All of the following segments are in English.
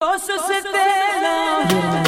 Oso se te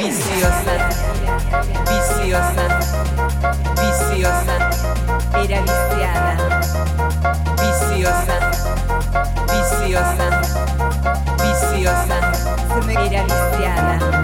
viciosa, viciosa, viciosa, era viciada, viciosa, viciosa, viciosa, era viciada.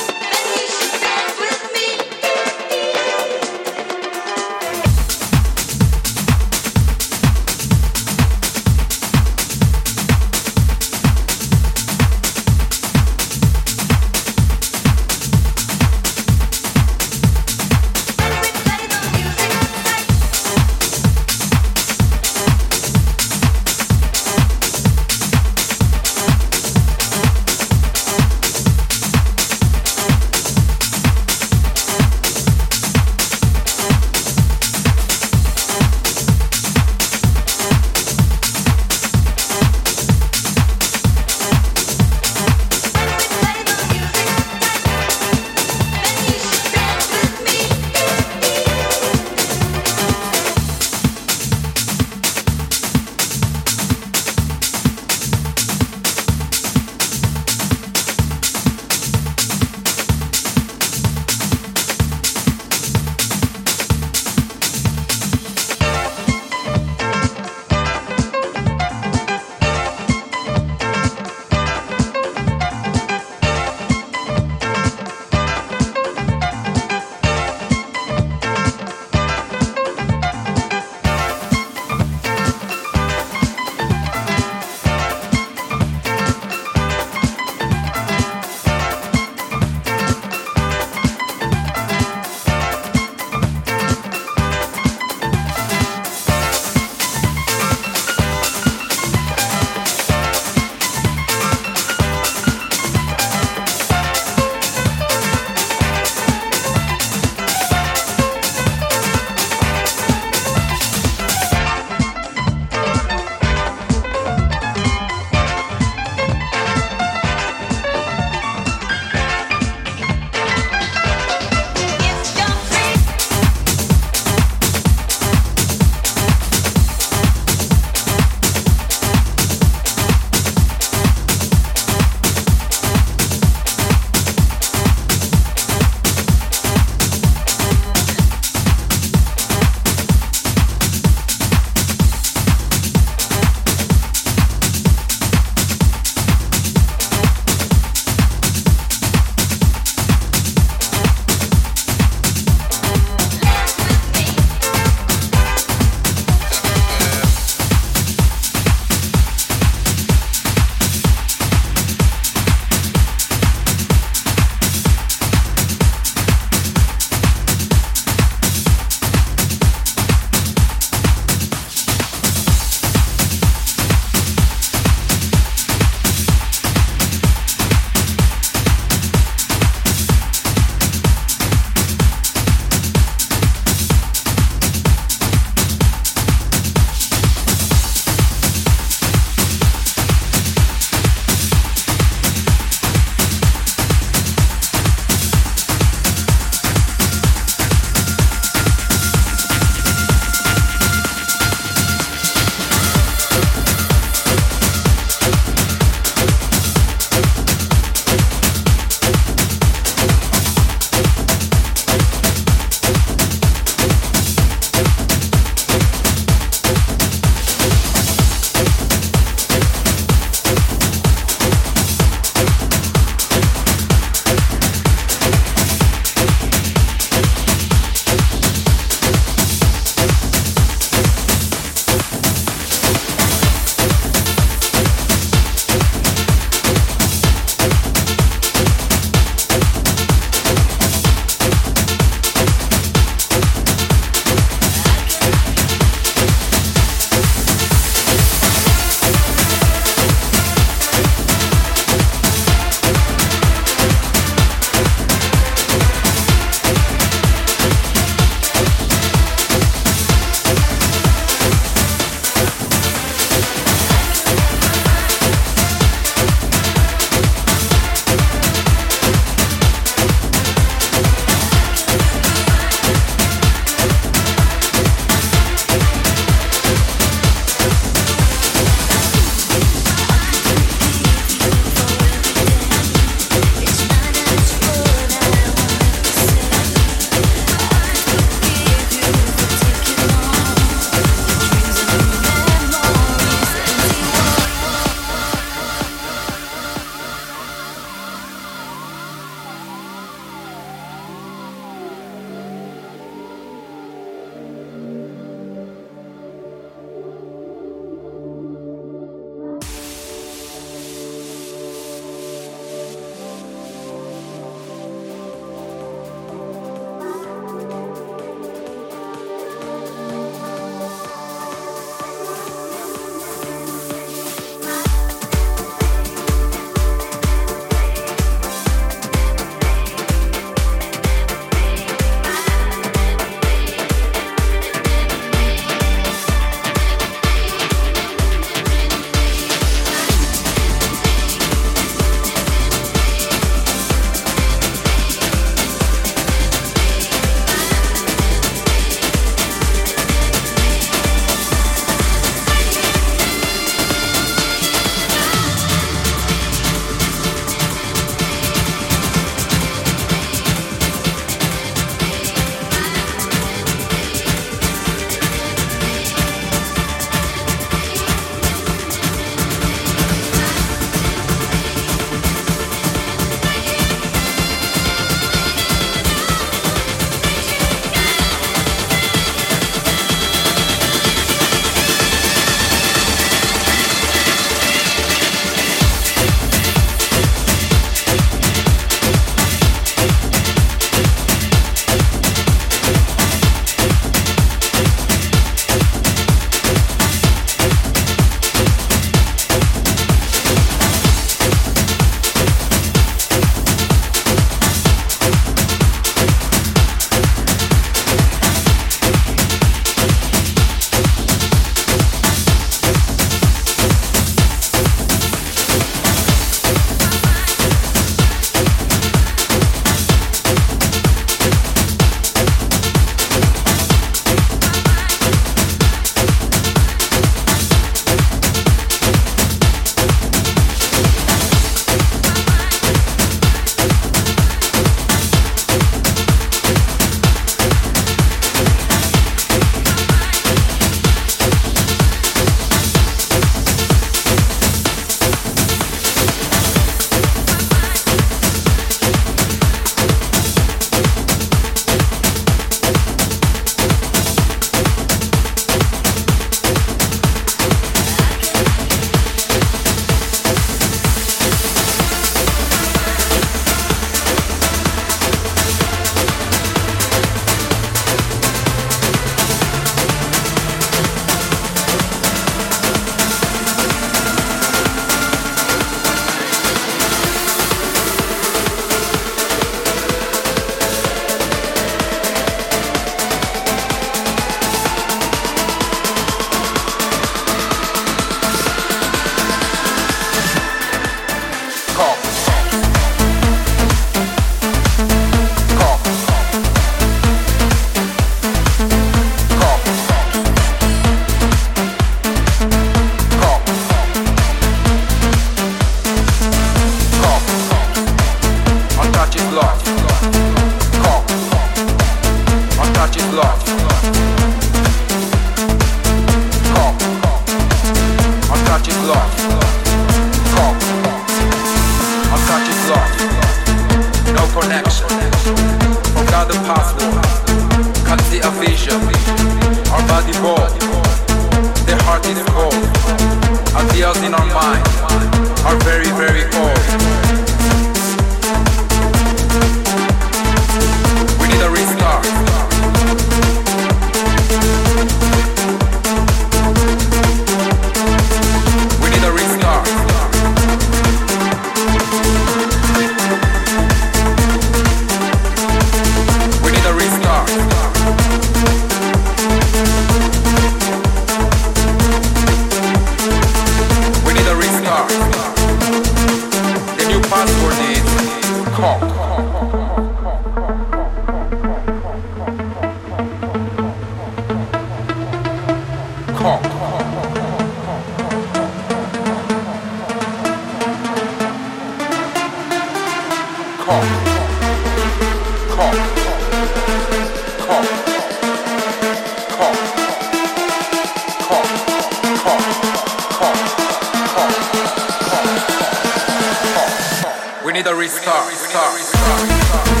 Middle East restart.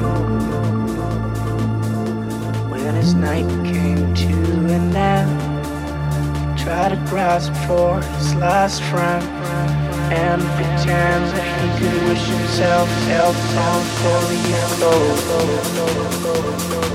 night came to an end. Try to grasp for his last friend and pretend that he could wish himself held on for the end.